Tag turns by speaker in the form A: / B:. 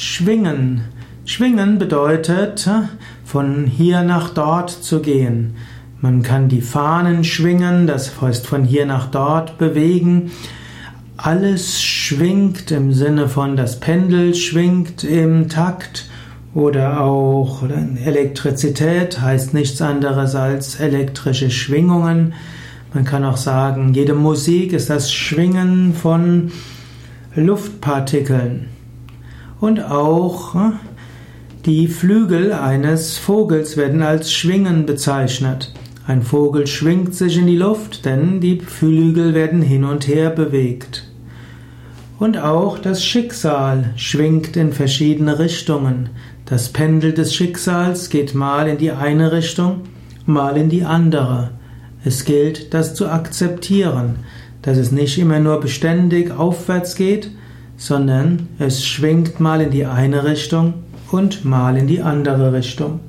A: Schwingen. Schwingen bedeutet, von hier nach dort zu gehen. Man kann die Fahnen schwingen, das heißt von hier nach dort bewegen. Alles schwingt im Sinne von das Pendel schwingt im Takt oder auch Elektrizität heißt nichts anderes als elektrische Schwingungen. Man kann auch sagen, jede Musik ist das Schwingen von Luftpartikeln. Und auch hm, die Flügel eines Vogels werden als Schwingen bezeichnet. Ein Vogel schwingt sich in die Luft, denn die Flügel werden hin und her bewegt. Und auch das Schicksal schwingt in verschiedene Richtungen. Das Pendel des Schicksals geht mal in die eine Richtung, mal in die andere. Es gilt, das zu akzeptieren, dass es nicht immer nur beständig aufwärts geht, sondern es schwingt mal in die eine Richtung und mal in die andere Richtung.